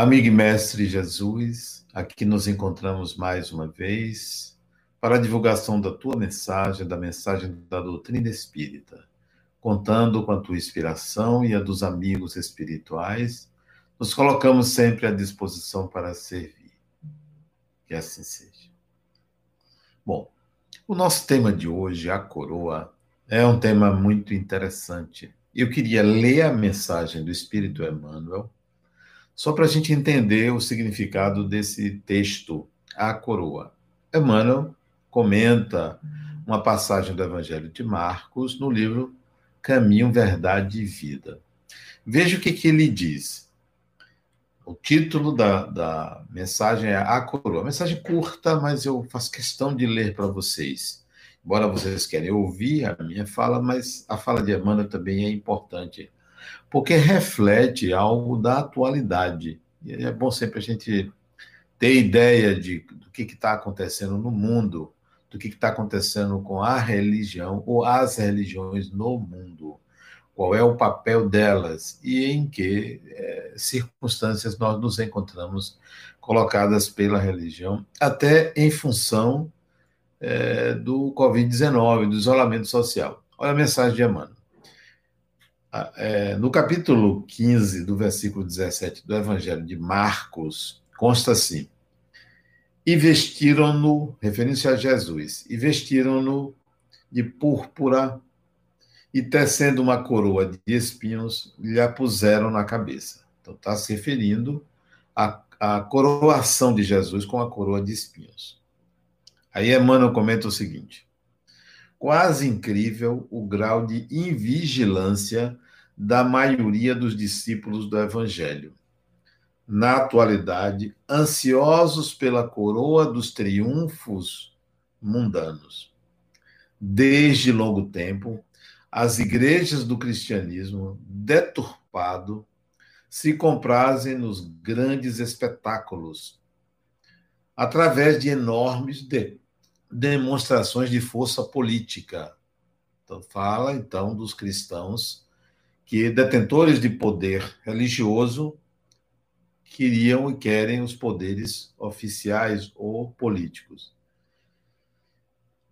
Amigo e mestre Jesus, aqui nos encontramos mais uma vez para a divulgação da tua mensagem, da mensagem da doutrina espírita, contando com a tua inspiração e a dos amigos espirituais, nos colocamos sempre à disposição para servir. Que assim seja. Bom, o nosso tema de hoje, a coroa, é um tema muito interessante. Eu queria ler a mensagem do Espírito Emmanuel só para a gente entender o significado desse texto, a coroa. Emmanuel comenta uma passagem do Evangelho de Marcos no livro Caminho, Verdade e Vida. Veja o que, que ele diz. O título da, da mensagem é A Coroa. Mensagem curta, mas eu faço questão de ler para vocês. Embora vocês querem ouvir a minha fala, mas a fala de Emmanuel também é importante porque reflete algo da atualidade. E é bom sempre a gente ter ideia de, do que está acontecendo no mundo, do que está acontecendo com a religião ou as religiões no mundo, qual é o papel delas e em que é, circunstâncias nós nos encontramos colocadas pela religião, até em função é, do Covid-19, do isolamento social. Olha a mensagem de Emmanuel. Ah, é, no capítulo 15, do versículo 17 do Evangelho de Marcos, consta assim: E vestiram-no, referindo-se a Jesus, e vestiram-no de púrpura, e tecendo uma coroa de espinhos, lhe a puseram na cabeça. Então, está se referindo à, à coroação de Jesus com a coroa de espinhos. Aí Emmanuel comenta o seguinte: quase incrível o grau de invigilância da maioria dos discípulos do Evangelho. Na atualidade, ansiosos pela coroa dos triunfos mundanos. Desde longo tempo, as igrejas do cristianismo, deturpado, se comprazem nos grandes espetáculos, através de enormes de demonstrações de força política. Então, fala então dos cristãos que detentores de poder religioso queriam e querem os poderes oficiais ou políticos.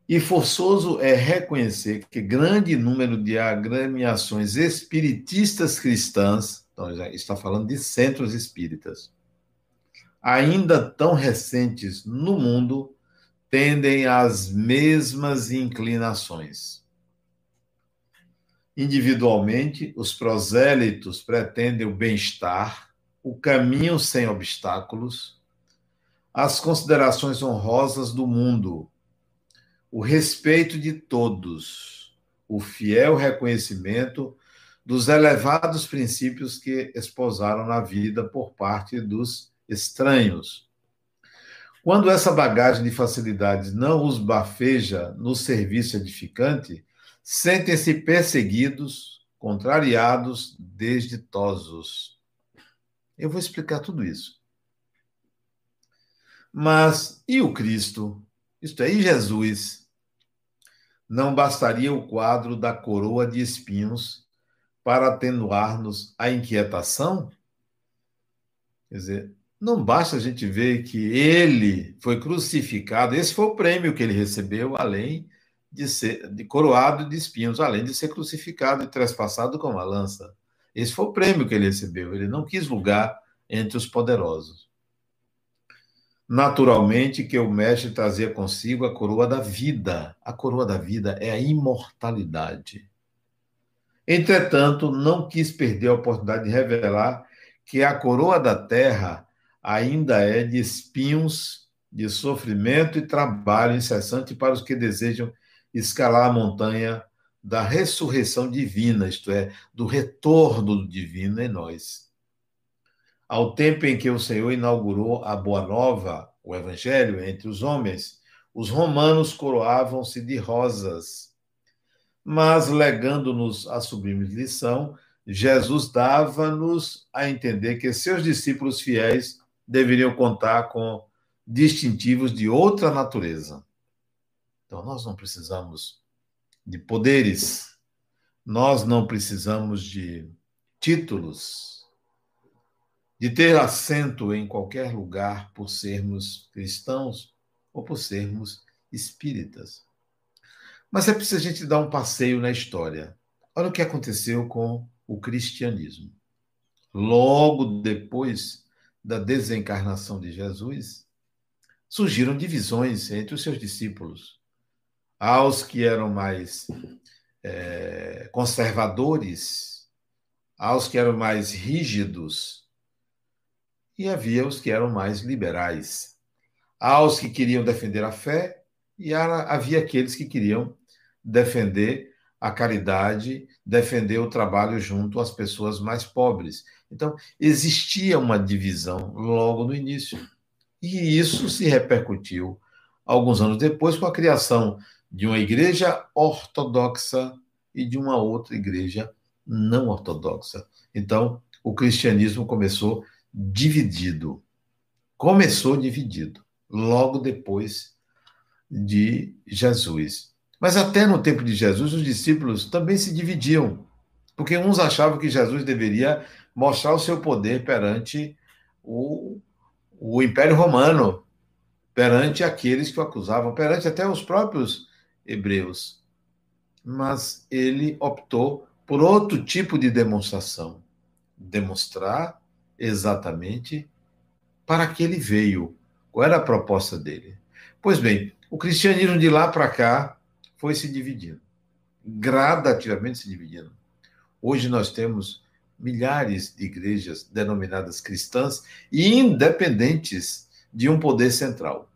E forçoso é reconhecer que grande número de agremiações espiritistas cristãs, então já está falando de centros espíritas, ainda tão recentes no mundo, tendem às mesmas inclinações. Individualmente, os prosélitos pretendem o bem-estar, o caminho sem obstáculos, as considerações honrosas do mundo, o respeito de todos, o fiel reconhecimento dos elevados princípios que esposaram na vida por parte dos estranhos quando essa bagagem de facilidades não os bafeja no serviço edificante, sentem-se perseguidos, contrariados, desditosos. Eu vou explicar tudo isso. Mas e o Cristo? Isto é, e Jesus? Não bastaria o quadro da coroa de espinhos para atenuar-nos a inquietação? Quer dizer, não basta a gente ver que ele foi crucificado, esse foi o prêmio que ele recebeu, além de ser de coroado de espinhos, além de ser crucificado e trespassado com uma lança. Esse foi o prêmio que ele recebeu. Ele não quis lugar entre os poderosos. Naturalmente que o mestre trazia consigo a coroa da vida. A coroa da vida é a imortalidade. Entretanto, não quis perder a oportunidade de revelar que a coroa da terra ainda é de espinhos, de sofrimento e trabalho incessante para os que desejam escalar a montanha da ressurreição divina, isto é, do retorno divino em nós. Ao tempo em que o Senhor inaugurou a Boa Nova, o Evangelho, entre os homens, os romanos coroavam-se de rosas. Mas, legando-nos a sublime lição, Jesus dava-nos a entender que seus discípulos fiéis deveriam contar com distintivos de outra natureza. Então, nós não precisamos de poderes, nós não precisamos de títulos, de ter assento em qualquer lugar por sermos cristãos ou por sermos espíritas. Mas é preciso a gente dar um passeio na história. Olha o que aconteceu com o cristianismo. Logo depois da desencarnação de Jesus, surgiram divisões entre os seus discípulos. Aos que eram mais é, conservadores, aos que eram mais rígidos, e havia os que eram mais liberais. Aos que queriam defender a fé, e havia aqueles que queriam defender a caridade, defender o trabalho junto às pessoas mais pobres. Então, existia uma divisão logo no início. E isso se repercutiu alguns anos depois com a criação de uma igreja ortodoxa e de uma outra igreja não ortodoxa. Então, o cristianismo começou dividido. Começou dividido, logo depois de Jesus. Mas até no tempo de Jesus, os discípulos também se dividiam, porque uns achavam que Jesus deveria mostrar o seu poder perante o, o Império Romano, perante aqueles que o acusavam, perante até os próprios hebreus. Mas ele optou por outro tipo de demonstração demonstrar exatamente para que ele veio, qual era a proposta dele. Pois bem, o cristianismo de lá para cá foi se dividindo, gradativamente se dividindo. Hoje nós temos milhares de igrejas denominadas cristãs e independentes de um poder central.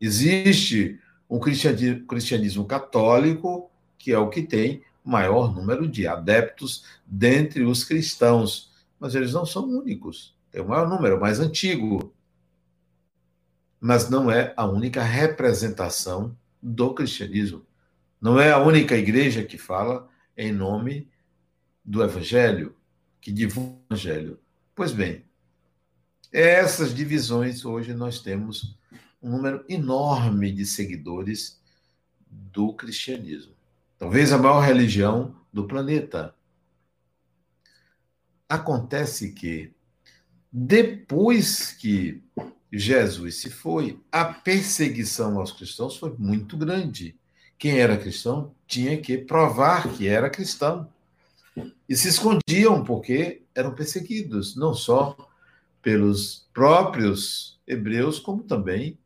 Existe um cristianismo católico, que é o que tem maior número de adeptos dentre os cristãos, mas eles não são únicos. Tem o maior número, mais antigo. Mas não é a única representação do cristianismo. Não é a única igreja que fala em nome do evangelho, que divulga o evangelho. Pois bem, essas divisões hoje nós temos um número enorme de seguidores do cristianismo. Talvez a maior religião do planeta. Acontece que, depois que Jesus se foi, a perseguição aos cristãos foi muito grande. Quem era cristão tinha que provar que era cristão. E se escondiam porque eram perseguidos, não só pelos próprios hebreus, como também,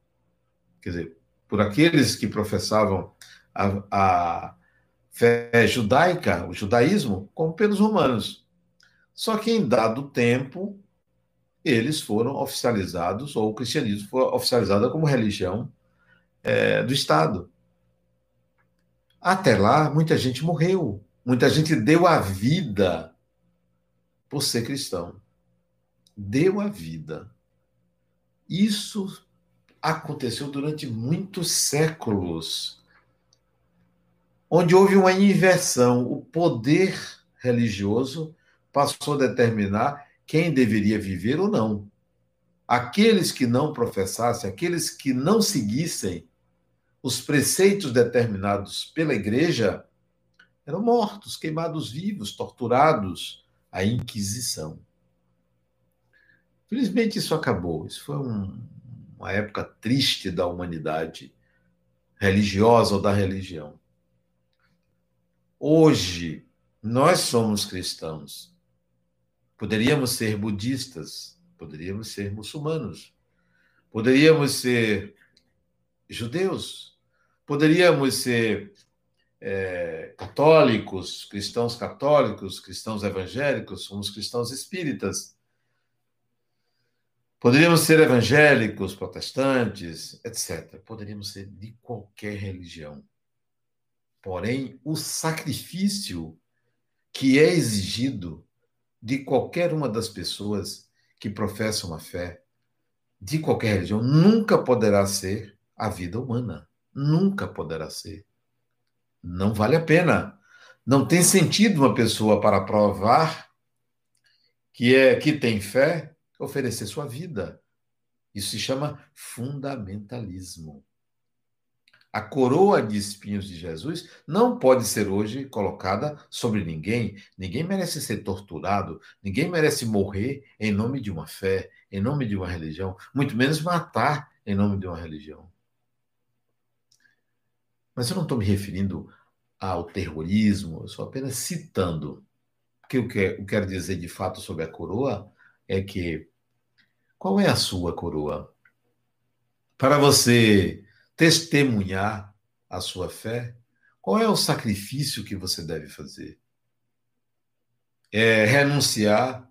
quer dizer, por aqueles que professavam a, a fé judaica, o judaísmo, como pelos romanos. Só que em dado tempo, eles foram oficializados, ou o cristianismo foi oficializado como religião é, do Estado. Até lá, muita gente morreu, muita gente deu a vida por ser cristão. Deu a vida. Isso aconteceu durante muitos séculos onde houve uma inversão. O poder religioso passou a determinar quem deveria viver ou não. Aqueles que não professassem, aqueles que não seguissem os preceitos determinados pela igreja, eram mortos, queimados vivos, torturados, a Inquisição. Felizmente isso acabou. Isso foi um, uma época triste da humanidade religiosa ou da religião. Hoje, nós somos cristãos. Poderíamos ser budistas, poderíamos ser muçulmanos, poderíamos ser judeus, poderíamos ser é, católicos, cristãos católicos, cristãos evangélicos, somos cristãos espíritas. Poderíamos ser evangélicos, protestantes, etc. Poderíamos ser de qualquer religião. Porém, o sacrifício que é exigido de qualquer uma das pessoas que professam a fé, de qualquer religião, nunca poderá ser a vida humana. Nunca poderá ser. Não vale a pena. Não tem sentido uma pessoa para provar que é que tem fé oferecer sua vida. Isso se chama fundamentalismo. A coroa de espinhos de Jesus não pode ser hoje colocada sobre ninguém. Ninguém merece ser torturado, ninguém merece morrer em nome de uma fé, em nome de uma religião, muito menos matar em nome de uma religião. Mas eu não estou me referindo ao terrorismo, eu estou apenas citando. O que eu quero dizer de fato sobre a coroa é que qual é a sua coroa? Para você testemunhar a sua fé, qual é o sacrifício que você deve fazer? É renunciar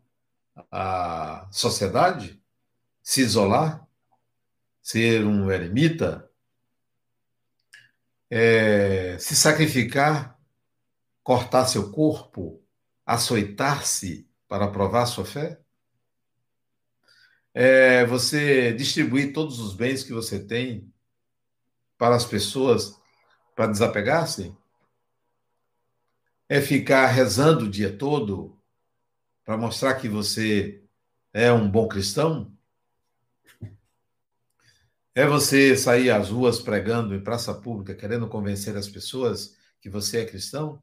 à sociedade? Se isolar? Ser um eremita? É se sacrificar? Cortar seu corpo? Açoitar-se para provar sua fé? É você distribuir todos os bens que você tem para as pessoas para desapegar-se? É ficar rezando o dia todo para mostrar que você é um bom cristão? É você sair às ruas pregando em praça pública, querendo convencer as pessoas que você é cristão?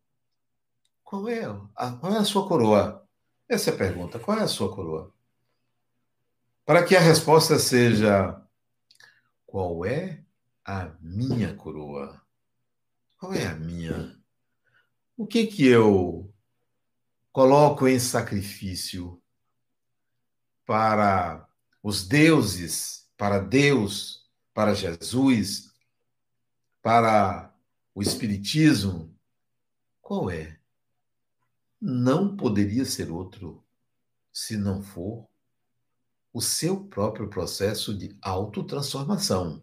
Qual é a, qual é a sua coroa? Essa é a pergunta. Qual é a sua coroa? Para que a resposta seja: qual é a minha coroa? Qual é a minha? O que que eu coloco em sacrifício para os deuses, para Deus, para Jesus, para o Espiritismo? Qual é? Não poderia ser outro se não for o seu próprio processo de autotransformação.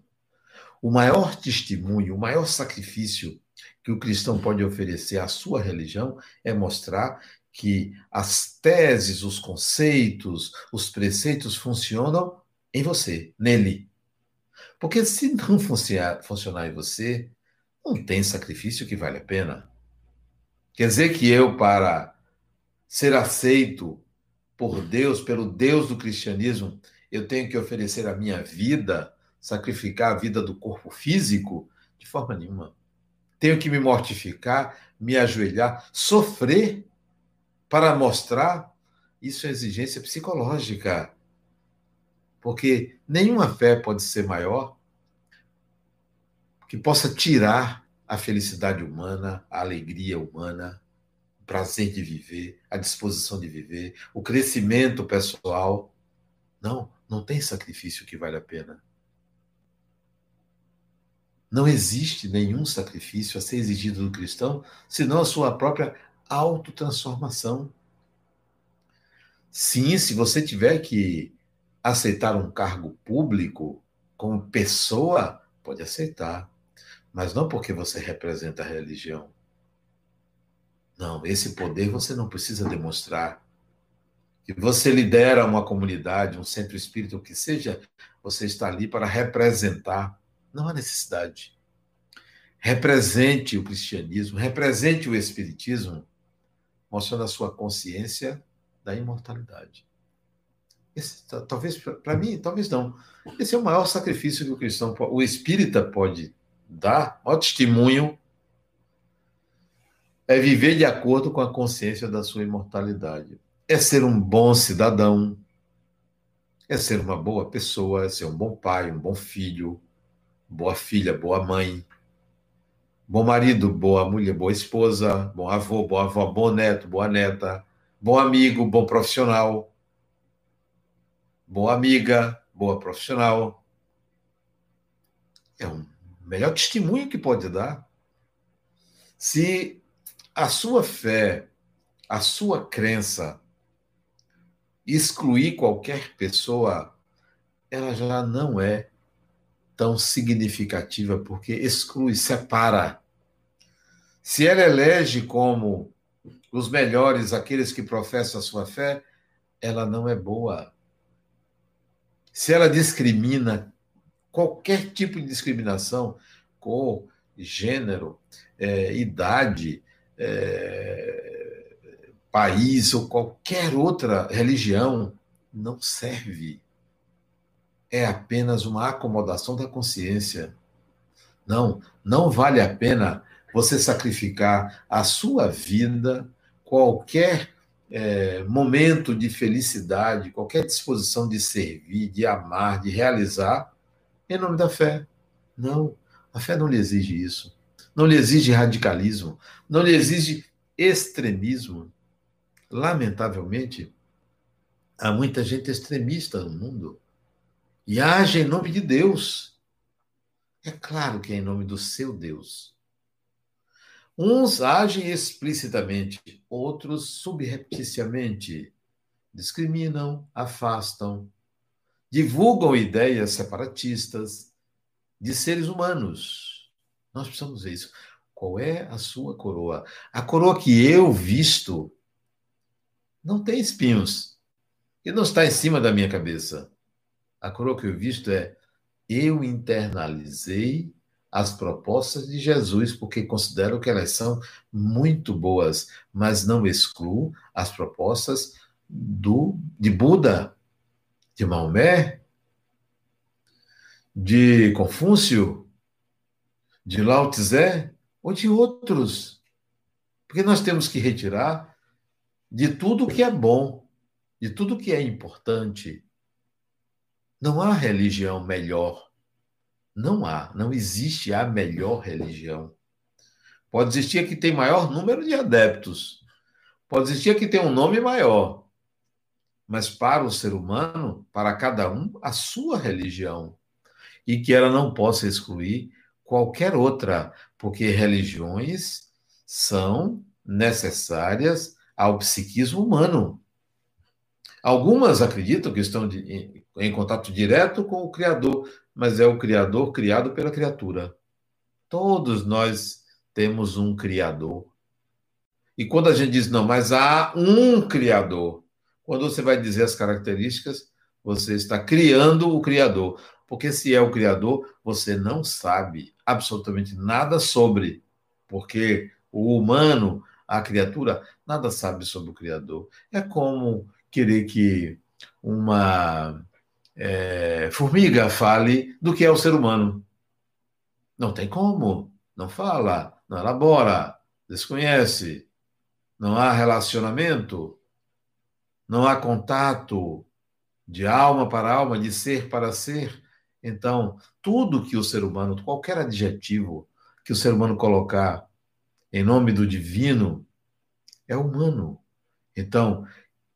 O maior testemunho, o maior sacrifício que o cristão pode oferecer à sua religião é mostrar que as teses, os conceitos, os preceitos funcionam em você, nele. Porque se não funcionar, funcionar em você, não tem sacrifício que vale a pena. Quer dizer que eu, para ser aceito por Deus, pelo Deus do cristianismo, eu tenho que oferecer a minha vida sacrificar a vida do corpo físico? De forma nenhuma. Tenho que me mortificar, me ajoelhar, sofrer para mostrar. Isso é exigência psicológica. Porque nenhuma fé pode ser maior que possa tirar a felicidade humana, a alegria humana, o prazer de viver, a disposição de viver, o crescimento pessoal. Não, não tem sacrifício que vale a pena. Não existe nenhum sacrifício a ser exigido do cristão, senão a sua própria autotransformação. Sim, se você tiver que aceitar um cargo público como pessoa, pode aceitar, mas não porque você representa a religião. Não, esse poder você não precisa demonstrar. Que você lidera uma comunidade, um centro espírita, o que seja, você está ali para representar não há necessidade. Represente o cristianismo, represente o espiritismo, mostrando a sua consciência da imortalidade. Esse, talvez, para mim, talvez não. Esse é o maior sacrifício que o cristão, o espírita pode dar, o testemunho é viver de acordo com a consciência da sua imortalidade. É ser um bom cidadão, é ser uma boa pessoa, é ser um bom pai, um bom filho, boa filha, boa mãe, bom marido, boa mulher, boa esposa, bom avô, boa avó, bom neto, boa neta, bom amigo, bom profissional, boa amiga, boa profissional. É o melhor testemunho que pode dar. Se a sua fé, a sua crença excluir qualquer pessoa, ela já não é tão significativa, porque exclui, separa. Se ela elege como os melhores aqueles que professam a sua fé, ela não é boa. Se ela discrimina qualquer tipo de discriminação, cor, gênero, é, idade, é, país ou qualquer outra religião, não serve é apenas uma acomodação da consciência. Não, não vale a pena você sacrificar a sua vida, qualquer é, momento de felicidade, qualquer disposição de servir, de amar, de realizar, em nome da fé. Não, a fé não lhe exige isso. Não lhe exige radicalismo, não lhe exige extremismo. Lamentavelmente, há muita gente extremista no mundo e age em nome de Deus. É claro que é em nome do seu Deus. Uns agem explicitamente, outros subrepticiamente. Discriminam, afastam, divulgam ideias separatistas de seres humanos. Nós precisamos ver isso. Qual é a sua coroa? A coroa que eu visto não tem espinhos e não está em cima da minha cabeça. A coroa que eu visto é eu internalizei as propostas de Jesus, porque considero que elas são muito boas, mas não excluo as propostas do, de Buda, de Maomé, de Confúcio, de Lao Tse ou de outros. Porque nós temos que retirar de tudo que é bom, de tudo que é importante. Não há religião melhor não há, não existe a melhor religião. Pode existir a que tem maior número de adeptos. Pode existir a que tem um nome maior. Mas para o ser humano, para cada um, a sua religião. E que ela não possa excluir qualquer outra, porque religiões são necessárias ao psiquismo humano. Algumas acreditam que estão de, em, em contato direto com o Criador, mas é o Criador criado pela criatura. Todos nós temos um Criador. E quando a gente diz, não, mas há um Criador, quando você vai dizer as características, você está criando o Criador. Porque se é o Criador, você não sabe absolutamente nada sobre. Porque o humano, a criatura, nada sabe sobre o Criador. É como querer que uma é, formiga fale do que é o ser humano. Não tem como. Não fala, não elabora, desconhece. Não há relacionamento, não há contato de alma para alma, de ser para ser. Então, tudo que o ser humano, qualquer adjetivo que o ser humano colocar em nome do divino, é humano. Então,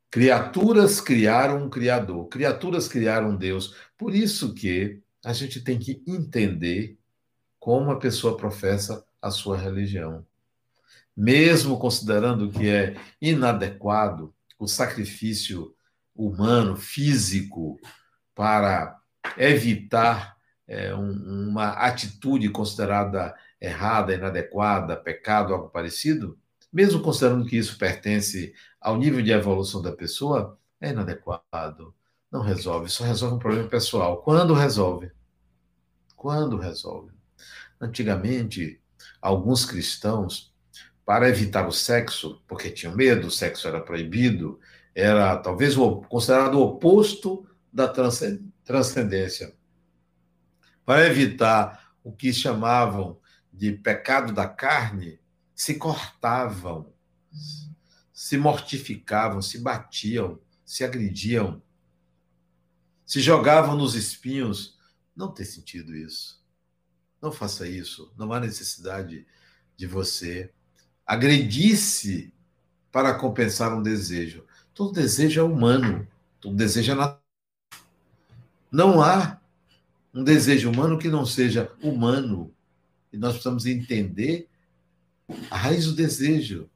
Criaturas criaram um Criador, criaturas criaram Deus. Por isso que a gente tem que entender como a pessoa professa a sua religião. Mesmo considerando que é inadequado o sacrifício humano, físico, para evitar é, um, uma atitude considerada errada, inadequada, pecado, algo parecido, mesmo considerando que isso pertence ao nível de evolução da pessoa, é inadequado. Não resolve, só resolve um problema pessoal. Quando resolve? Quando resolve? Antigamente, alguns cristãos, para evitar o sexo, porque tinham medo, o sexo era proibido, era talvez considerado o oposto da transcendência. Para evitar o que chamavam de pecado da carne, se cortavam, se mortificavam, se batiam, se agrediam, se jogavam nos espinhos. Não tem sentido isso. Não faça isso. Não há necessidade de você agredir-se para compensar um desejo. Todo desejo é humano. Todo desejo é natural. Não há um desejo humano que não seja humano. E nós precisamos entender a raiz do desejo.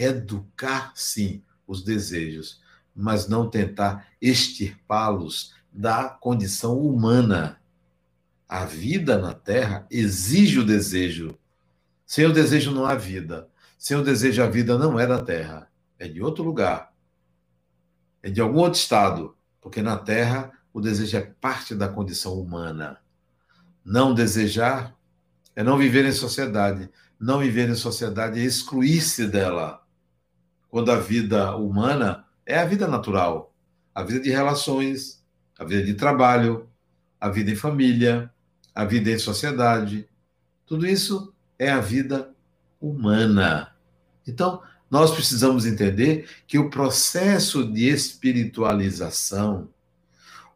Educar, sim, os desejos, mas não tentar extirpá-los da condição humana. A vida na Terra exige o desejo. Sem o desejo não há vida. Sem o desejo, a vida não é da Terra. É de outro lugar. É de algum outro estado. Porque na Terra o desejo é parte da condição humana. Não desejar é não viver em sociedade não viver em sociedade é excluir-se dela. Quando a vida humana é a vida natural, a vida de relações, a vida de trabalho, a vida em família, a vida em sociedade, Tudo isso é a vida humana. Então, nós precisamos entender que o processo de espiritualização,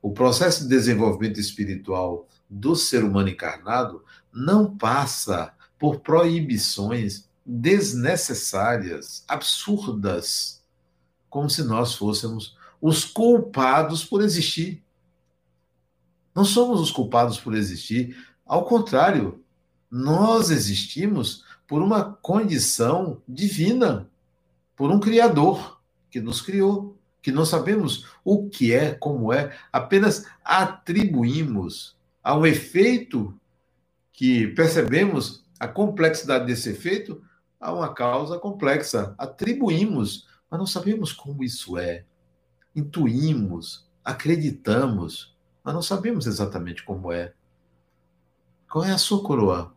o processo de desenvolvimento espiritual do ser humano encarnado, não passa por proibições desnecessárias, absurdas, como se nós fôssemos os culpados por existir. Não somos os culpados por existir, ao contrário, nós existimos por uma condição divina, por um Criador que nos criou, que não sabemos o que é, como é, apenas atribuímos a um efeito que percebemos a complexidade desse efeito a uma causa complexa. Atribuímos, mas não sabemos como isso é. Intuímos, acreditamos, mas não sabemos exatamente como é. Qual é a sua coroa?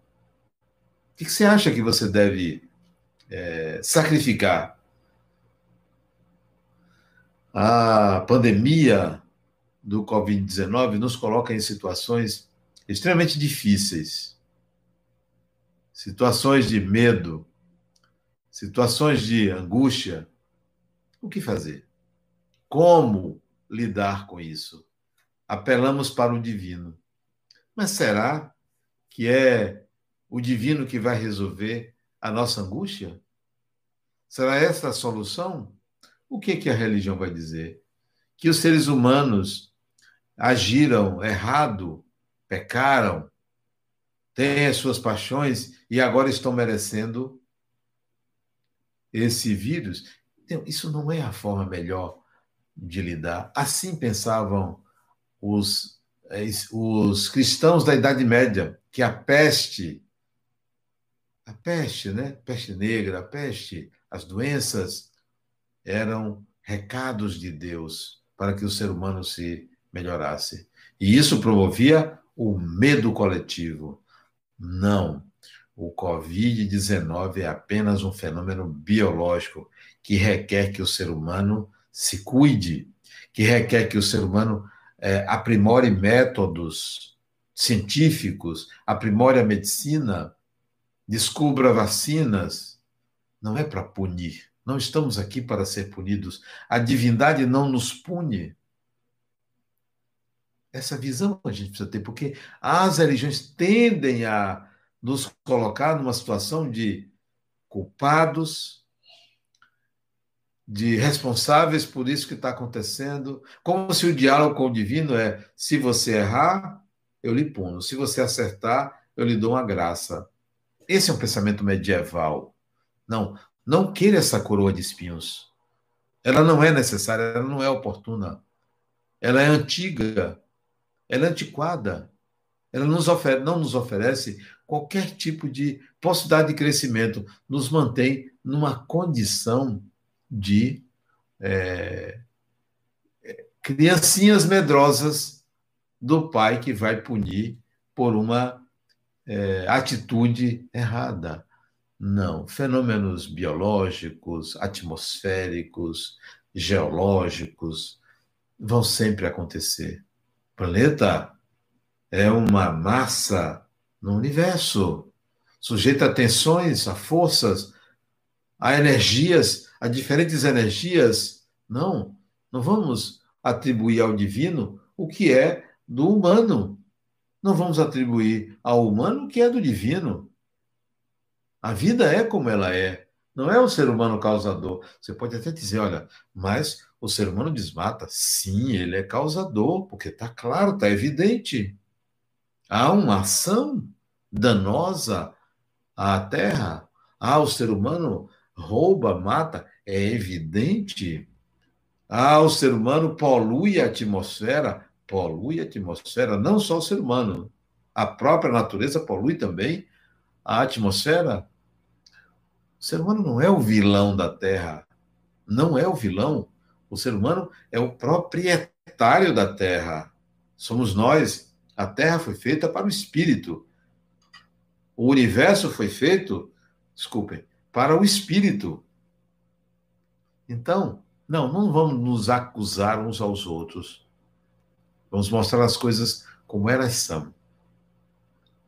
O que você acha que você deve é, sacrificar? A pandemia do Covid-19 nos coloca em situações extremamente difíceis. Situações de medo, situações de angústia. O que fazer? Como lidar com isso? Apelamos para o divino. Mas será que é o divino que vai resolver a nossa angústia? Será essa a solução? O que, que a religião vai dizer? Que os seres humanos agiram errado, pecaram, têm as suas paixões e agora estão merecendo esse vírus. Então, isso não é a forma melhor de lidar. Assim pensavam os, eh, os cristãos da Idade Média, que a peste a peste, né? Peste negra, a peste, as doenças eram recados de Deus para que o ser humano se melhorasse. E isso promovia o medo coletivo. Não. O Covid-19 é apenas um fenômeno biológico que requer que o ser humano se cuide, que requer que o ser humano é, aprimore métodos científicos, aprimore a medicina, descubra vacinas, não é para punir. Não estamos aqui para ser punidos. A divindade não nos pune. Essa visão a gente precisa ter, porque as religiões tendem a nos colocar numa situação de culpados, de responsáveis por isso que está acontecendo, como se o diálogo com o divino é: se você errar, eu lhe puno, se você acertar, eu lhe dou uma graça. Esse é um pensamento medieval. Não, não queira essa coroa de espinhos. Ela não é necessária, ela não é oportuna. Ela é antiga, ela é antiquada. Ela nos oferece, não nos oferece qualquer tipo de possibilidade de crescimento, nos mantém numa condição de é, criancinhas medrosas do pai que vai punir por uma é, atitude errada. Não. Fenômenos biológicos, atmosféricos, geológicos vão sempre acontecer. Planeta é uma massa no universo, sujeita a tensões, a forças, a energias, a diferentes energias. Não, não vamos atribuir ao divino o que é do humano não vamos atribuir ao humano o que é do divino. A vida é como ela é. Não é o ser humano causador. Você pode até dizer, olha, mas o ser humano desmata. Sim, ele é causador, porque está claro, está evidente. Há uma ação danosa à terra. Ah, o ser humano rouba, mata. É evidente. Ah, o ser humano polui a atmosfera polui a atmosfera, não só o ser humano, a própria natureza polui também a atmosfera. O ser humano não é o vilão da Terra, não é o vilão. O ser humano é o proprietário da Terra. Somos nós. A Terra foi feita para o espírito. O universo foi feito, desculpem, para o espírito. Então, não, não vamos nos acusar uns aos outros. Vamos mostrar as coisas como elas são.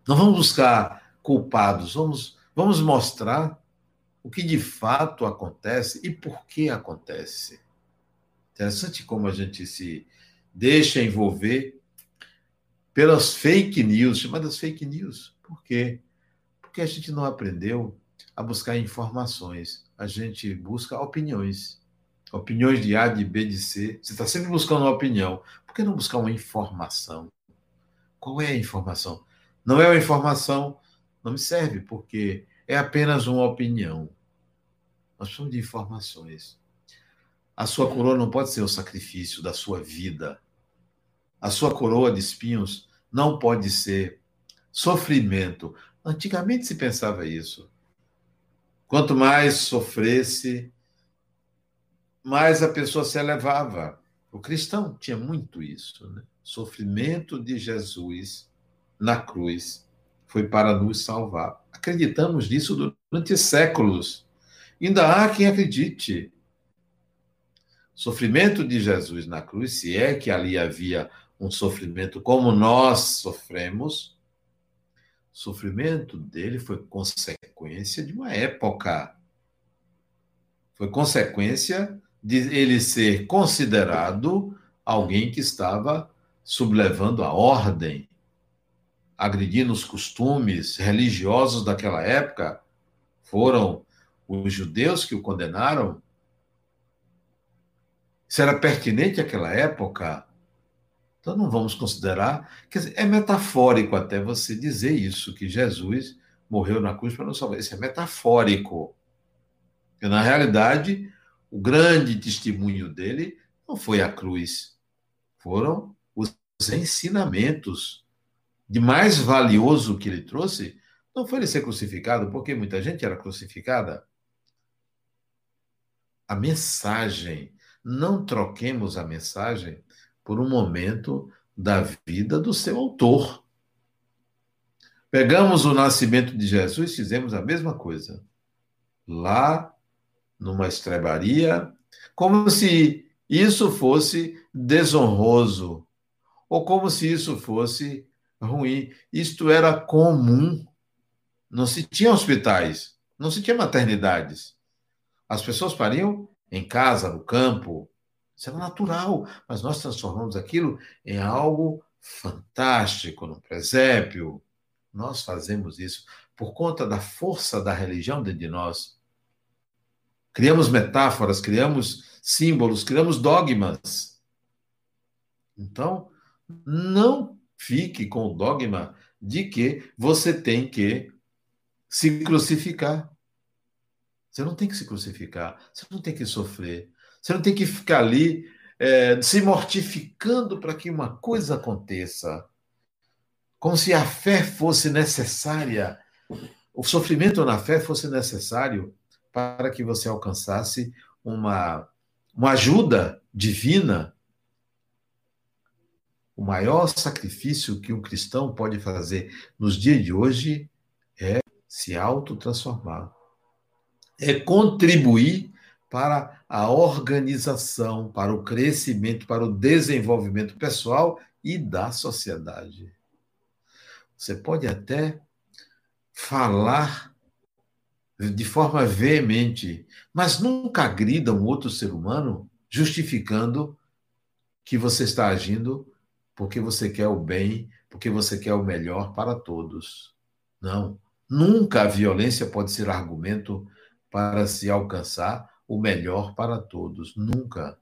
Não vamos buscar culpados, vamos, vamos mostrar o que de fato acontece e por que acontece. Interessante como a gente se deixa envolver pelas fake news, chamadas fake news. Por quê? Porque a gente não aprendeu a buscar informações, a gente busca opiniões. Opiniões de A, de B, de C. Você está sempre buscando uma opinião. Por que não buscar uma informação? Qual é a informação? Não é uma informação, não me serve, porque é apenas uma opinião. Nós precisamos de informações. A sua coroa não pode ser o sacrifício da sua vida. A sua coroa de espinhos não pode ser sofrimento. Antigamente se pensava isso. Quanto mais sofresse, mais a pessoa se elevava. O cristão tinha muito isso. Né? Sofrimento de Jesus na cruz foi para nos salvar. Acreditamos nisso durante séculos. Ainda há quem acredite. Sofrimento de Jesus na cruz, se é que ali havia um sofrimento como nós sofremos, sofrimento dele foi consequência de uma época. Foi consequência de ele ser considerado alguém que estava sublevando a ordem, agredindo os costumes religiosos daquela época. Foram os judeus que o condenaram. Isso era pertinente àquela época. Então não vamos considerar. Quer dizer, é metafórico até você dizer isso, que Jesus morreu na cruz para nos salvar. Isso é metafórico. Porque, na realidade, o grande testemunho dele não foi a cruz, foram os ensinamentos. De mais valioso que ele trouxe não foi ele ser crucificado, porque muita gente era crucificada. A mensagem. Não troquemos a mensagem por um momento da vida do seu autor. Pegamos o nascimento de Jesus fizemos a mesma coisa. Lá numa estrebaria, como se isso fosse desonroso, ou como se isso fosse ruim. Isto era comum. Não se tinha hospitais, não se tinha maternidades. As pessoas pariam em casa, no campo. Isso era natural, mas nós transformamos aquilo em algo fantástico, no presépio. Nós fazemos isso por conta da força da religião dentro de nós. Criamos metáforas, criamos símbolos, criamos dogmas. Então, não fique com o dogma de que você tem que se crucificar. Você não tem que se crucificar, você não tem que sofrer, você não tem que ficar ali é, se mortificando para que uma coisa aconteça. Como se a fé fosse necessária, o sofrimento na fé fosse necessário para que você alcançasse uma, uma ajuda divina. O maior sacrifício que um cristão pode fazer nos dias de hoje é se autotransformar. É contribuir para a organização, para o crescimento, para o desenvolvimento pessoal e da sociedade. Você pode até falar de forma veemente, mas nunca agrida um outro ser humano justificando que você está agindo porque você quer o bem, porque você quer o melhor para todos. Não. Nunca a violência pode ser argumento para se alcançar o melhor para todos. Nunca.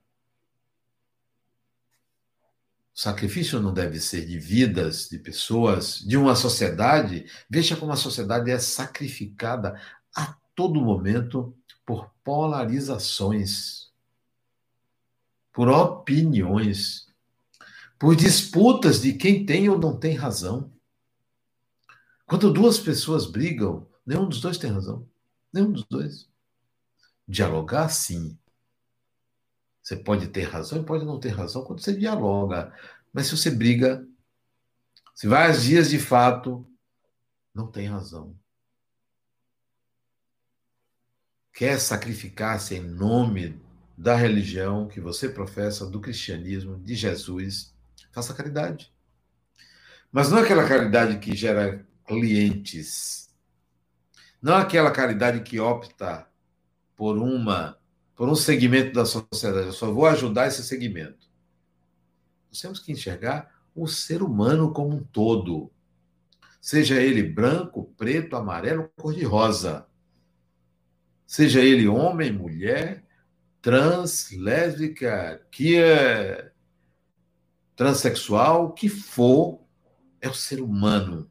O sacrifício não deve ser de vidas, de pessoas, de uma sociedade. Veja como a sociedade é sacrificada a todo momento por polarizações, por opiniões, por disputas de quem tem ou não tem razão. Quando duas pessoas brigam, nenhum dos dois tem razão. Nenhum dos dois. Dialogar, sim. Você pode ter razão e pode não ter razão quando você dialoga. Mas se você briga, se vai às dias de fato, não tem razão quer sacrificar-se em nome da religião que você professa, do cristianismo, de Jesus, faça caridade. Mas não aquela caridade que gera clientes. Não aquela caridade que opta por uma por um segmento da sociedade. Eu só vou ajudar esse segmento. Nós temos que enxergar o ser humano como um todo. Seja ele branco, preto, amarelo, cor-de-rosa. Seja ele homem, mulher, trans, lésbica, que é transexual, o que for, é o ser humano.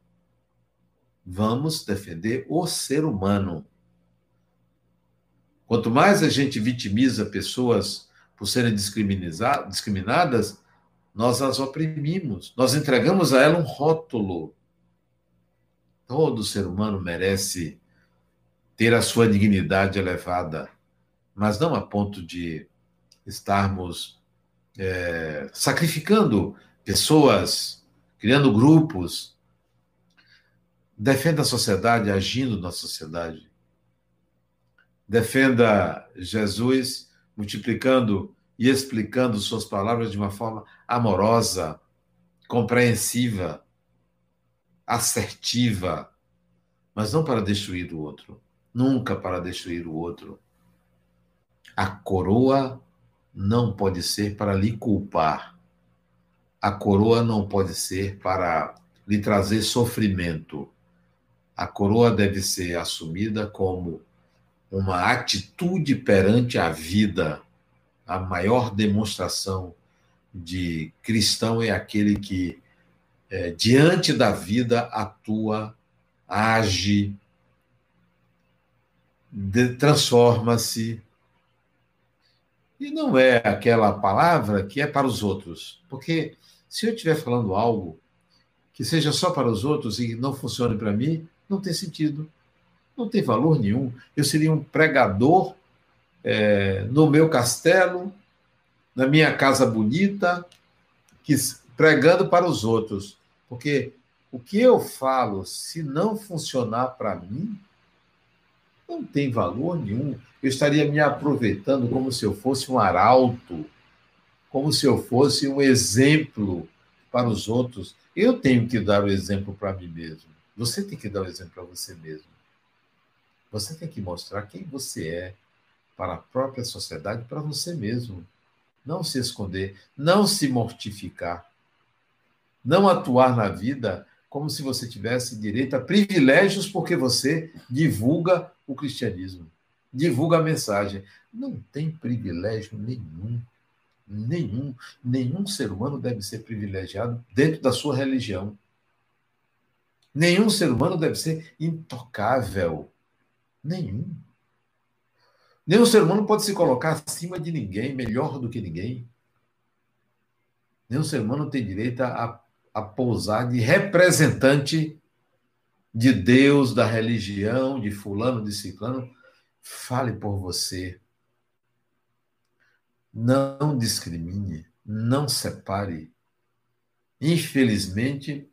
Vamos defender o ser humano. Quanto mais a gente vitimiza pessoas por serem discriminadas, nós as oprimimos, nós entregamos a ela um rótulo. Todo ser humano merece ter a sua dignidade elevada, mas não a ponto de estarmos é, sacrificando pessoas, criando grupos. Defenda a sociedade agindo na sociedade defenda Jesus multiplicando e explicando suas palavras de uma forma amorosa, compreensiva, assertiva, mas não para destruir o outro, nunca para destruir o outro. A coroa não pode ser para lhe culpar. A coroa não pode ser para lhe trazer sofrimento. A coroa deve ser assumida como uma atitude perante a vida. A maior demonstração de cristão é aquele que, é, diante da vida, atua, age, transforma-se. E não é aquela palavra que é para os outros. Porque se eu estiver falando algo que seja só para os outros e não funcione para mim, não tem sentido não tem valor nenhum. Eu seria um pregador é, no meu castelo, na minha casa bonita, que, pregando para os outros. Porque o que eu falo, se não funcionar para mim, não tem valor nenhum. Eu estaria me aproveitando como se eu fosse um arauto, como se eu fosse um exemplo para os outros. Eu tenho que dar o exemplo para mim mesmo. Você tem que dar o exemplo para você mesmo. Você tem que mostrar quem você é para a própria sociedade, para você mesmo. Não se esconder, não se mortificar. Não atuar na vida como se você tivesse direito a privilégios porque você divulga o cristianismo, divulga a mensagem. Não tem privilégio nenhum. Nenhum, nenhum ser humano deve ser privilegiado dentro da sua religião. Nenhum ser humano deve ser intocável. Nenhum. Nenhum ser humano pode se colocar acima de ninguém, melhor do que ninguém. Nenhum ser humano tem direito a, a pousar de representante de Deus, da religião, de fulano, de ciclano. Fale por você. Não discrimine, não separe. Infelizmente,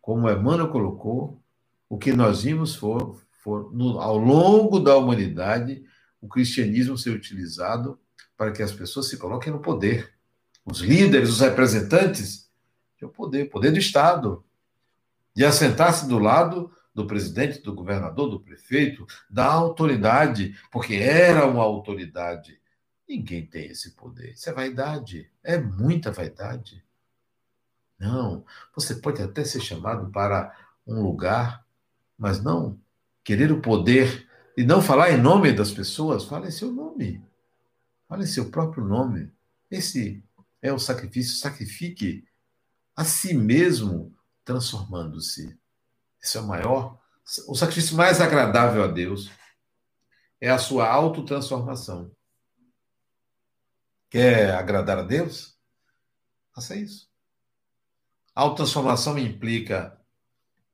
como Emmanuel colocou, o que nós vimos foi, for, no, ao longo da humanidade, o cristianismo ser utilizado para que as pessoas se coloquem no poder. Os líderes, os representantes, o poder, o poder do Estado. De assentar-se do lado do presidente, do governador, do prefeito, da autoridade, porque era uma autoridade. Ninguém tem esse poder. Isso é vaidade. É muita vaidade. Não. Você pode até ser chamado para um lugar, mas não querer o poder e não falar em nome das pessoas, fale em seu nome. Fale em seu próprio nome. Esse é o sacrifício. Sacrifique a si mesmo, transformando-se. Esse é o maior, o sacrifício mais agradável a Deus. É a sua autotransformação. Quer agradar a Deus? Faça isso. A autotransformação implica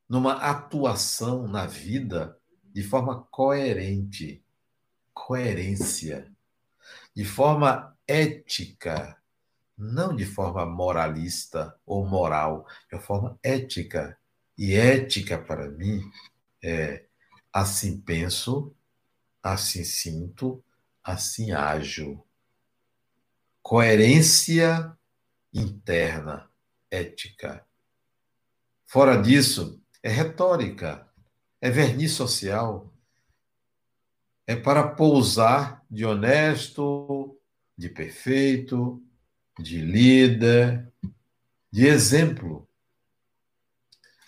numa atuação na vida de forma coerente, coerência, de forma ética, não de forma moralista ou moral, de forma ética. E ética, para mim, é assim penso, assim sinto, assim ajo. Coerência interna, ética. Fora disso, é retórica, é verniz social, é para pousar de honesto, de perfeito, de líder, de exemplo.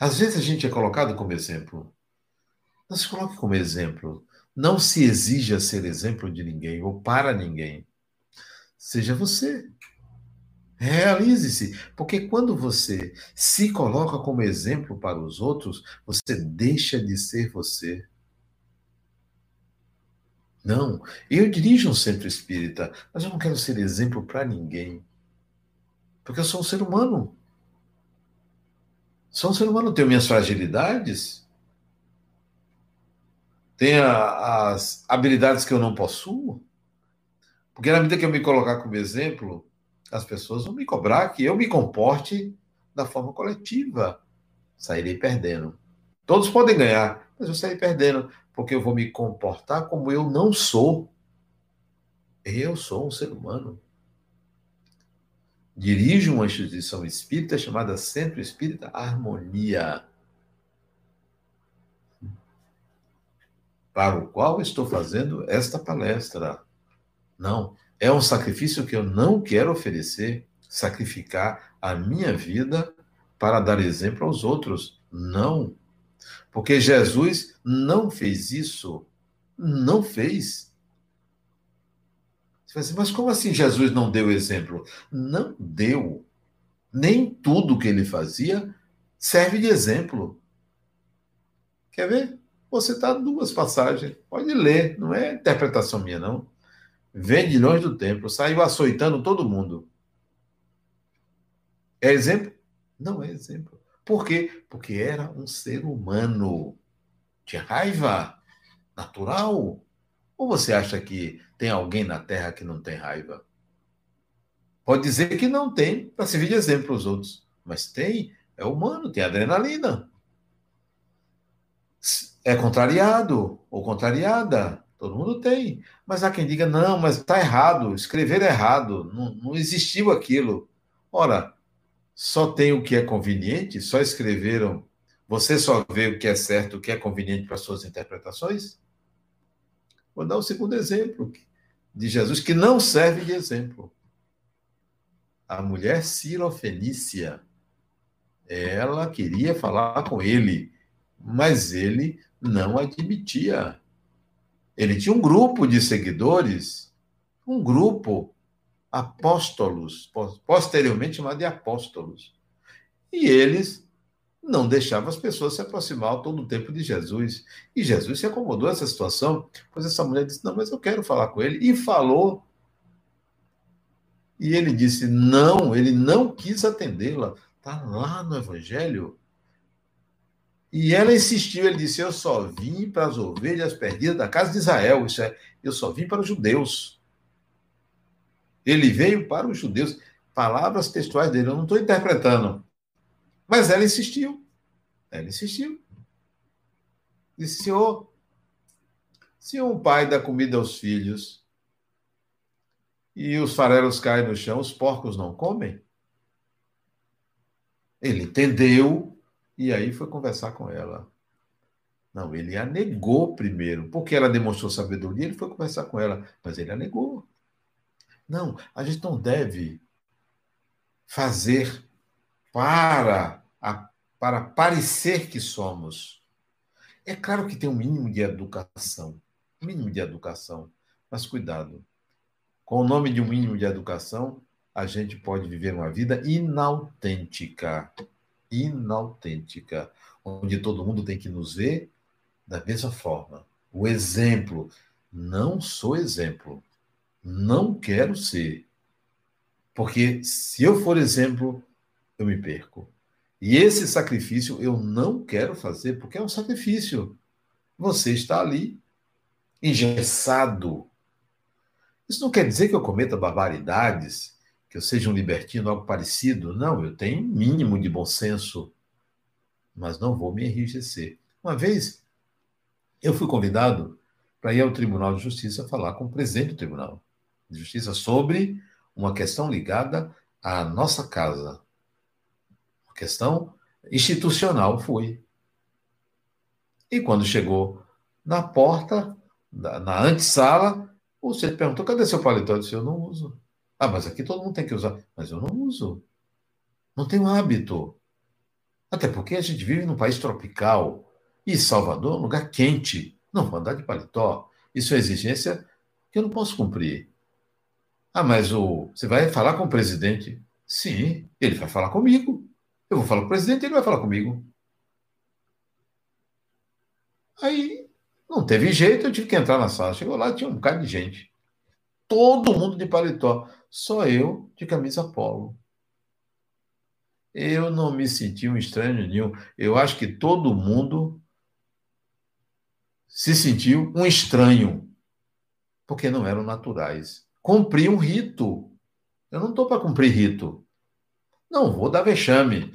Às vezes a gente é colocado como exemplo. Não se coloque como exemplo. Não se exija ser exemplo de ninguém ou para ninguém. Seja você. Realize-se, porque quando você se coloca como exemplo para os outros, você deixa de ser você. Não, eu dirijo um centro espírita, mas eu não quero ser exemplo para ninguém. Porque eu sou um ser humano. Sou um ser humano, tenho minhas fragilidades, tenho as habilidades que eu não possuo. Porque na medida que eu me colocar como exemplo, as pessoas vão me cobrar que eu me comporte da forma coletiva. Sairei perdendo. Todos podem ganhar, mas eu sairei perdendo, porque eu vou me comportar como eu não sou. Eu sou um ser humano. Dirijo uma instituição espírita chamada Centro Espírita Harmonia, para o qual estou fazendo esta palestra. Não, é um sacrifício que eu não quero oferecer, sacrificar a minha vida para dar exemplo aos outros. Não. Porque Jesus não fez isso. Não fez. Você vai dizer, mas como assim Jesus não deu exemplo? Não deu. Nem tudo que ele fazia serve de exemplo. Quer ver? Você está duas passagens. Pode ler, não é interpretação minha, não vem de longe do templo, saiu açoitando todo mundo. É exemplo? Não é exemplo. Por quê? Porque era um ser humano. Tinha raiva natural. Ou você acha que tem alguém na Terra que não tem raiva? Pode dizer que não tem, para servir de exemplo para os outros. Mas tem, é humano, tem adrenalina. É contrariado ou contrariada. Todo mundo tem. Mas há quem diga, não, mas está errado, escrever errado, não, não existiu aquilo. Ora, só tem o que é conveniente? Só escreveram. Você só vê o que é certo, o que é conveniente para suas interpretações? Vou dar o um segundo exemplo de Jesus, que não serve de exemplo. A mulher Cirofenícia. Ela queria falar com ele, mas ele não admitia. Ele tinha um grupo de seguidores, um grupo, apóstolos, posteriormente chamado de apóstolos. E eles não deixavam as pessoas se aproximar todo o tempo de Jesus. E Jesus se acomodou essa situação, pois essa mulher disse: Não, mas eu quero falar com ele. E falou. E ele disse: Não, ele não quis atendê-la. Está lá no Evangelho. E ela insistiu, ele disse: Eu só vim para as ovelhas perdidas da casa de Israel. Isso é, eu só vim para os judeus. Ele veio para os judeus. Palavras textuais dele, eu não estou interpretando. Mas ela insistiu. Ela insistiu. Disse: Senhor, se um pai dá comida aos filhos e os farelos caem no chão, os porcos não comem? Ele entendeu e aí foi conversar com ela. Não, ele a negou primeiro. Porque ela demonstrou sabedoria, ele foi conversar com ela. Mas ele a negou. Não, a gente não deve fazer para, a, para parecer que somos. É claro que tem um mínimo de educação. Mínimo de educação. Mas cuidado. Com o nome de um mínimo de educação, a gente pode viver uma vida inautêntica inautêntica, onde todo mundo tem que nos ver da mesma forma. O exemplo. Não sou exemplo. Não quero ser. Porque se eu for exemplo, eu me perco. E esse sacrifício eu não quero fazer, porque é um sacrifício. Você está ali, engessado. Isso não quer dizer que eu cometa barbaridades, que eu seja um libertino, algo parecido. Não, eu tenho um mínimo de bom senso, mas não vou me enrijecer. Uma vez, eu fui convidado para ir ao Tribunal de Justiça falar com o presidente do Tribunal de Justiça sobre uma questão ligada à nossa casa. Uma questão institucional, fui. E quando chegou na porta, na antessala, você perguntou: cadê seu paletó? Eu disse: eu não uso. Ah, mas aqui todo mundo tem que usar. Mas eu não uso. Não tenho hábito. Até porque a gente vive num país tropical. E Salvador é um lugar quente. Não vou andar de paletó. Isso é exigência que eu não posso cumprir. Ah, mas o, você vai falar com o presidente? Sim, ele vai falar comigo. Eu vou falar com o presidente, ele vai falar comigo. Aí não teve jeito, eu tive que entrar na sala. Chegou lá, tinha um bocado de gente. Todo mundo de paletó. Só eu de camisa polo. Eu não me senti um estranho nenhum. Eu acho que todo mundo se sentiu um estranho, porque não eram naturais. Cumpri um rito. Eu não estou para cumprir rito. Não vou dar vexame,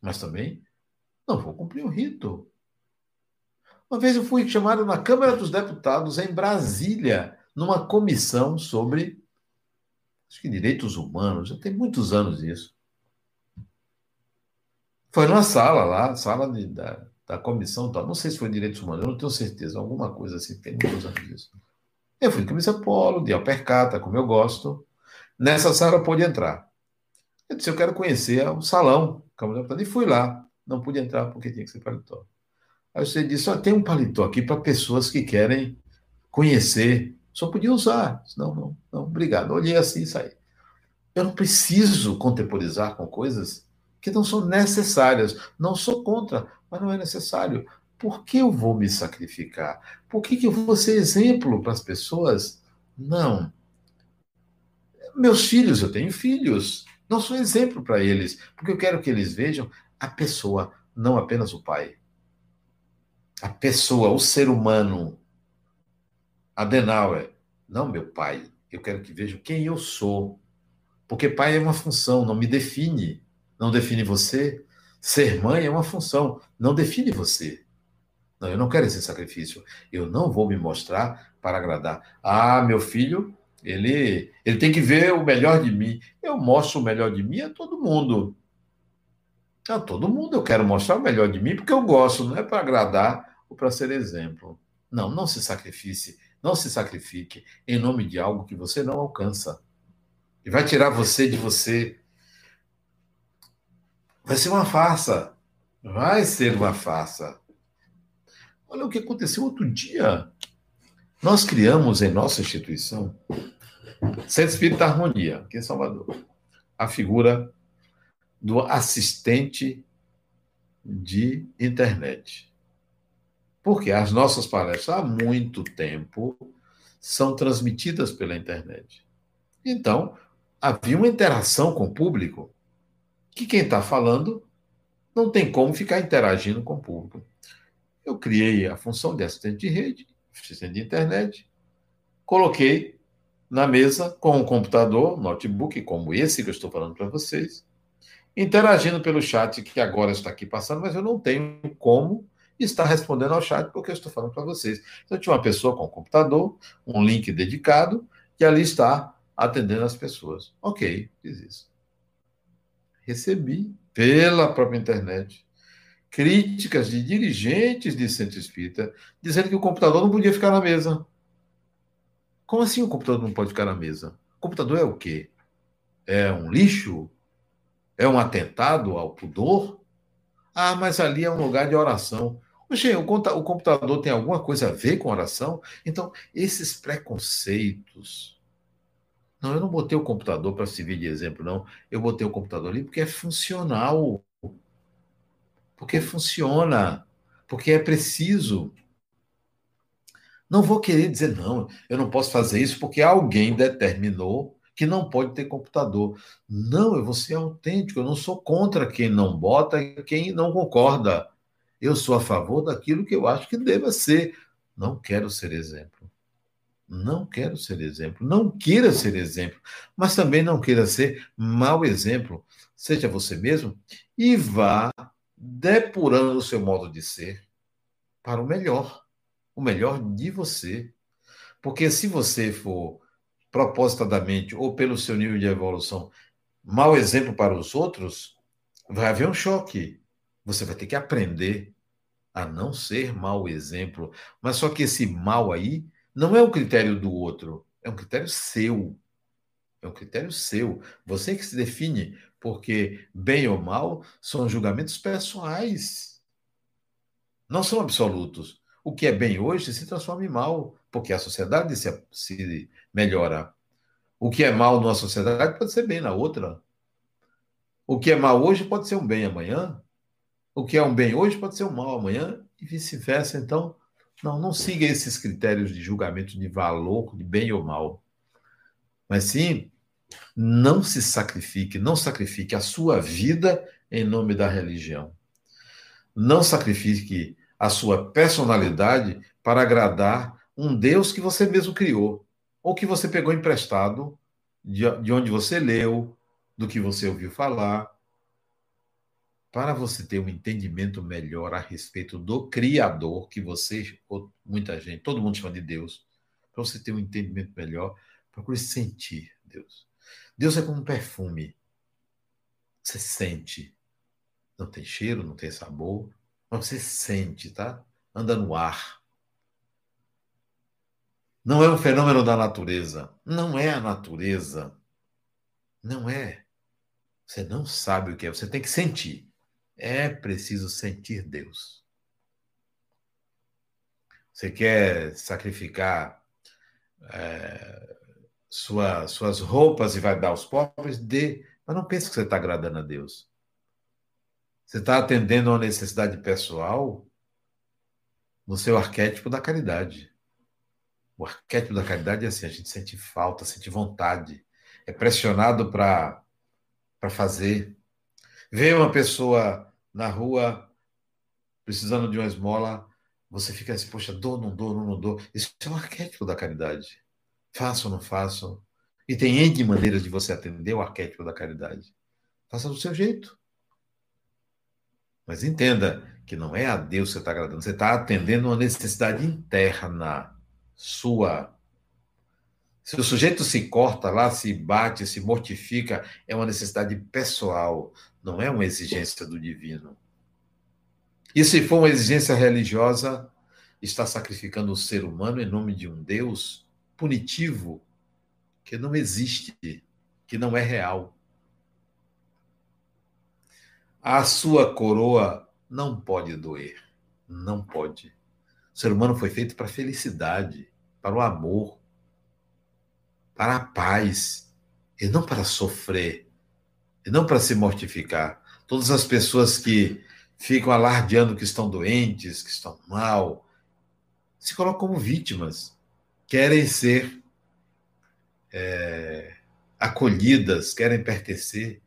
mas também não vou cumprir um rito. Uma vez eu fui chamado na Câmara dos Deputados em Brasília, numa comissão sobre acho que direitos humanos, já tem muitos anos isso. Foi numa sala lá, sala de, da, da comissão, tal. não sei se foi direitos humanos, eu não tenho certeza, alguma coisa assim, tem muitos anos disso. Eu fui de camisa polo, de alpercata, como eu gosto. Nessa sala pôde entrar. Eu disse, eu quero conhecer o salão, e fui lá. Não pude entrar porque tinha que ser paletó. Aí você disse, só tem um paletó aqui para pessoas que querem conhecer. Só podia usar. Não, não, não, obrigado. Olhei assim e saí. Eu não preciso contemporizar com coisas que não são necessárias. Não sou contra, mas não é necessário. Por que eu vou me sacrificar? Por que, que eu vou ser exemplo para as pessoas? Não. Meus filhos, eu tenho filhos. Não sou exemplo para eles, porque eu quero que eles vejam a pessoa, não apenas o pai. A pessoa, o ser humano. Adenauer, não meu pai. Eu quero que vejam quem eu sou. Porque pai é uma função, não me define não define você. Ser mãe é uma função, não define você. Não, eu não quero esse sacrifício. Eu não vou me mostrar para agradar. Ah, meu filho, ele, ele tem que ver o melhor de mim. Eu mostro o melhor de mim a todo mundo. A todo mundo eu quero mostrar o melhor de mim porque eu gosto, não é para agradar ou para ser exemplo. Não, não se sacrifique, não se sacrifique em nome de algo que você não alcança. E vai tirar você de você, Vai ser uma farsa. Vai ser uma farsa. Olha o que aconteceu outro dia. Nós criamos em nossa instituição, Centro Espírita Harmonia, aqui em Salvador, a figura do assistente de internet. Porque as nossas palestras há muito tempo são transmitidas pela internet. Então, havia uma interação com o público que quem está falando não tem como ficar interagindo com o público. Eu criei a função de assistente de rede, assistente de internet, coloquei na mesa com um computador, notebook, como esse que eu estou falando para vocês, interagindo pelo chat que agora está aqui passando, mas eu não tenho como estar respondendo ao chat porque eu estou falando para vocês. Então, tinha uma pessoa com um computador, um link dedicado, que ali está atendendo as pessoas. Ok, fiz isso recebi pela própria internet críticas de dirigentes de centro espírita dizendo que o computador não podia ficar na mesa. Como assim o computador não pode ficar na mesa? O computador é o quê? É um lixo? É um atentado ao pudor? Ah, mas ali é um lugar de oração. Oxe, o computador tem alguma coisa a ver com oração? Então, esses preconceitos não, eu não botei o computador para servir de exemplo, não. Eu botei o computador ali porque é funcional. Porque funciona. Porque é preciso. Não vou querer dizer, não, eu não posso fazer isso porque alguém determinou que não pode ter computador. Não, eu vou ser autêntico. Eu não sou contra quem não bota e quem não concorda. Eu sou a favor daquilo que eu acho que deva ser. Não quero ser exemplo. Não quero ser exemplo. Não queira ser exemplo, mas também não queira ser mau exemplo. Seja você mesmo e vá depurando o seu modo de ser para o melhor, o melhor de você. Porque se você for propositadamente ou pelo seu nível de evolução mau exemplo para os outros, vai haver um choque. Você vai ter que aprender a não ser mau exemplo. Mas só que esse mal aí Não é um critério do outro, é um critério seu. É um critério seu. Você que se define, porque bem ou mal são julgamentos pessoais. Não são absolutos. O que é bem hoje se transforma em mal, porque a sociedade se, se melhora. O que é mal numa sociedade pode ser bem na outra. O que é mal hoje pode ser um bem amanhã. O que é um bem hoje pode ser um mal amanhã e vice-versa. Então, não, não siga esses critérios de julgamento de valor, de bem ou mal. Mas sim, não se sacrifique, não sacrifique a sua vida em nome da religião. Não sacrifique a sua personalidade para agradar um Deus que você mesmo criou, ou que você pegou emprestado de, de onde você leu, do que você ouviu falar, para você ter um entendimento melhor a respeito do Criador, que você, muita gente, todo mundo chama de Deus, para você ter um entendimento melhor, procure sentir Deus. Deus é como um perfume. Você sente. Não tem cheiro, não tem sabor, mas você sente, tá? Anda no ar. Não é um fenômeno da natureza. Não é a natureza. Não é. Você não sabe o que é. Você tem que sentir. É preciso sentir Deus. Você quer sacrificar é, sua, suas roupas e vai dar aos pobres? Dê. Mas não pense que você está agradando a Deus. Você está atendendo a uma necessidade pessoal no seu arquétipo da caridade. O arquétipo da caridade é assim: a gente sente falta, sente vontade, é pressionado para fazer. Vê uma pessoa na rua precisando de uma esmola, você fica assim, poxa, dou, não dou, não, não dou. Isso é um arquétipo da caridade. Faço ou não faço? E tem N maneiras de você atender o arquétipo da caridade. Faça do seu jeito. Mas entenda que não é a Deus que você está agradando, você está atendendo uma necessidade interna sua. Se o sujeito se corta lá, se bate, se mortifica, é uma necessidade pessoal não é uma exigência do divino. E se for uma exigência religiosa, está sacrificando o ser humano em nome de um Deus punitivo que não existe, que não é real. A sua coroa não pode doer, não pode. O ser humano foi feito para a felicidade, para o amor, para a paz, e não para sofrer e não para se mortificar. Todas as pessoas que ficam alardeando que estão doentes, que estão mal, se colocam como vítimas, querem ser é, acolhidas, querem pertencer,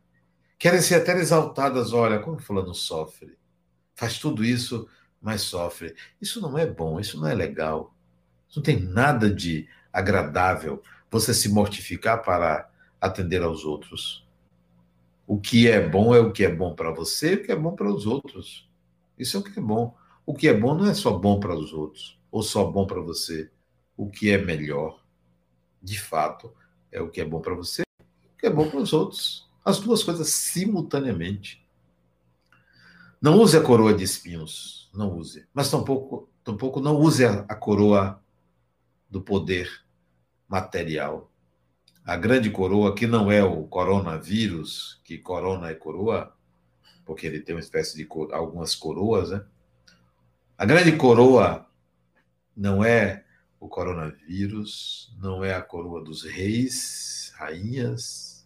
querem ser até exaltadas. Olha, como fulano sofre, faz tudo isso, mas sofre. Isso não é bom, isso não é legal. Isso não tem nada de agradável você se mortificar para atender aos outros. O que é bom é o que é bom para você, o que é bom para os outros. Isso é o que é bom. O que é bom não é só bom para os outros, ou só bom para você. O que é melhor, de fato, é o que é bom para você, o que é bom para os outros. As duas coisas simultaneamente. Não use a coroa de espinhos, não use. Mas tampouco, tampouco não use a, a coroa do poder material a grande coroa, que não é o coronavírus, que corona é coroa, porque ele tem uma espécie de algumas coroas, né? A grande coroa não é o coronavírus, não é a coroa dos reis, rainhas,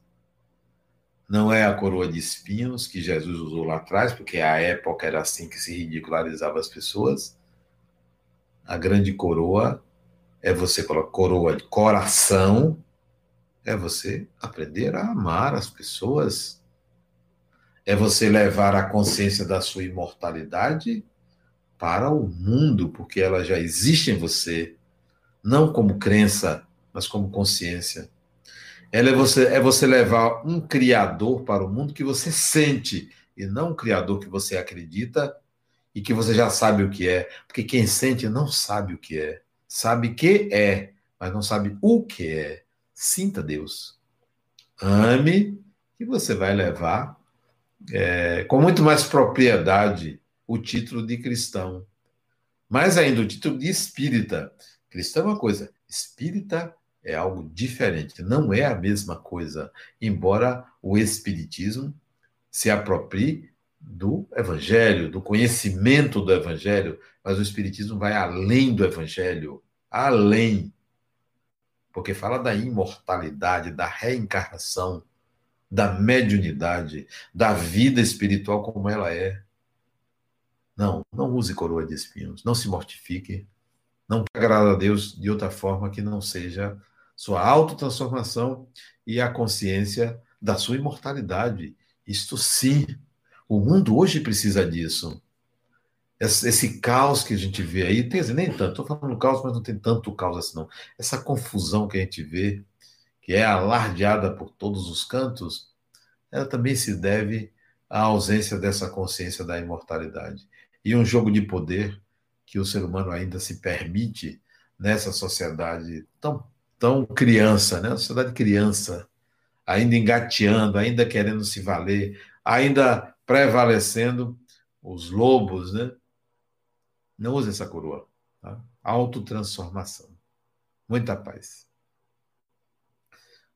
não é a coroa de espinhos que Jesus usou lá atrás, porque a época era assim que se ridicularizava as pessoas. A grande coroa é você colocar coroa de coração, é você aprender a amar as pessoas. É você levar a consciência da sua imortalidade para o mundo, porque ela já existe em você, não como crença, mas como consciência. Ela é você, é você levar um criador para o mundo que você sente, e não um criador que você acredita e que você já sabe o que é. Porque quem sente não sabe o que é. Sabe que é, mas não sabe o que é. Sinta Deus. Ame, e você vai levar é, com muito mais propriedade o título de cristão. Mais ainda, o título de espírita, Cristão é uma coisa, espírita é algo diferente, não é a mesma coisa, embora o espiritismo se aproprie do evangelho, do conhecimento do evangelho, mas o espiritismo vai além do evangelho, além. Porque fala da imortalidade, da reencarnação, da mediunidade, da vida espiritual como ela é. Não, não use coroa de espinhos, não se mortifique, não agrada a Deus de outra forma que não seja sua autotransformação e a consciência da sua imortalidade. Isto sim, o mundo hoje precisa disso. Esse, caos que a gente vê aí, tem, nem tanto, estou falando caos, mas não tem tanto caos assim, não. Essa confusão que a gente vê, que é alardeada por todos os cantos, ela também se deve à ausência dessa consciência da imortalidade. E um jogo de poder que o ser humano ainda se permite nessa sociedade tão, tão criança, né? Sociedade criança, ainda engateando, ainda querendo se valer, ainda prevalecendo os lobos, né? Não use essa coroa. Tá? Autotransformação. Muita paz.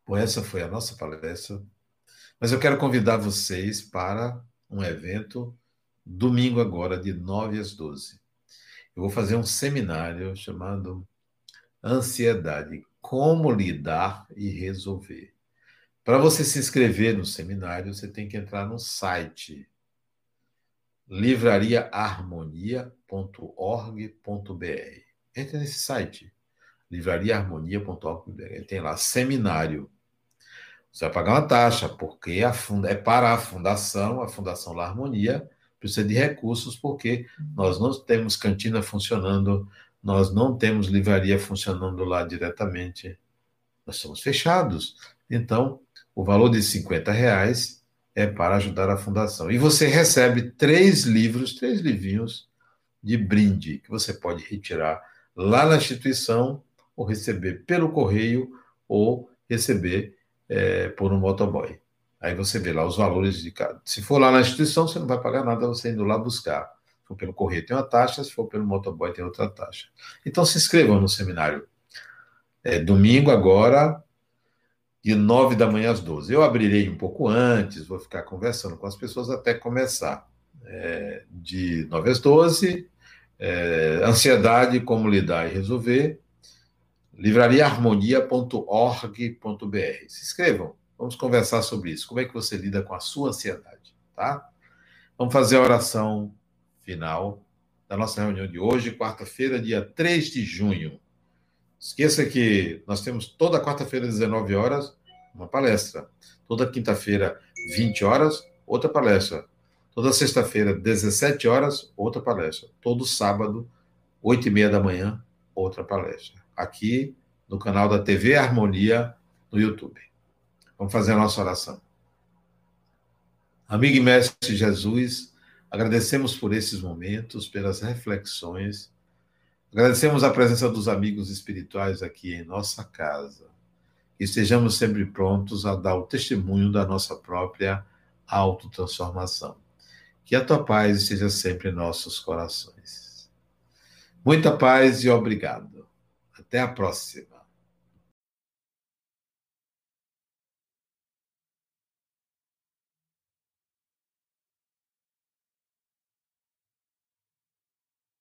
Bom, essa foi a nossa palestra. Mas eu quero convidar vocês para um evento domingo agora, de 9 às 12. Eu vou fazer um seminário chamado Ansiedade: Como lidar e resolver. Para você se inscrever no seminário, você tem que entrar no site livrariaharmonia.org.br. Entre nesse site, livrariaharmonia.org.br. Tem lá seminário. Você vai pagar uma taxa, porque é para a fundação, a Fundação La Harmonia, precisa de recursos, porque nós não temos cantina funcionando, nós não temos livraria funcionando lá diretamente. Nós somos fechados. Então, o valor de 50 reais é para ajudar a fundação. E você recebe três livros, três livrinhos de brinde, que você pode retirar lá na instituição, ou receber pelo correio, ou receber é, por um motoboy. Aí você vê lá os valores de cada. Se for lá na instituição, você não vai pagar nada você indo lá buscar. Se for pelo correio, tem uma taxa, se for pelo motoboy, tem outra taxa. Então se inscrevam no seminário. É domingo agora, de 9 da manhã às 12. Eu abrirei um pouco antes, vou ficar conversando com as pessoas até começar. É, de 9 às 12, é, ansiedade, como lidar e resolver, livrariaharmonia.org.br. Se inscrevam. Vamos conversar sobre isso. Como é que você lida com a sua ansiedade, tá? Vamos fazer a oração final da nossa reunião de hoje, quarta-feira, dia 3 de junho. Esqueça que nós temos toda quarta-feira, 19 horas, uma palestra. Toda quinta-feira, 20 horas, outra palestra. Toda sexta-feira, 17 horas, outra palestra. Todo sábado, 8 e meia da manhã, outra palestra. Aqui no canal da TV Harmonia no YouTube. Vamos fazer a nossa oração. Amigo e mestre Jesus, agradecemos por esses momentos, pelas reflexões. Agradecemos a presença dos amigos espirituais aqui em nossa casa. Que estejamos sempre prontos a dar o testemunho da nossa própria autotransformação. Que a tua paz esteja sempre em nossos corações. Muita paz e obrigado. Até a próxima.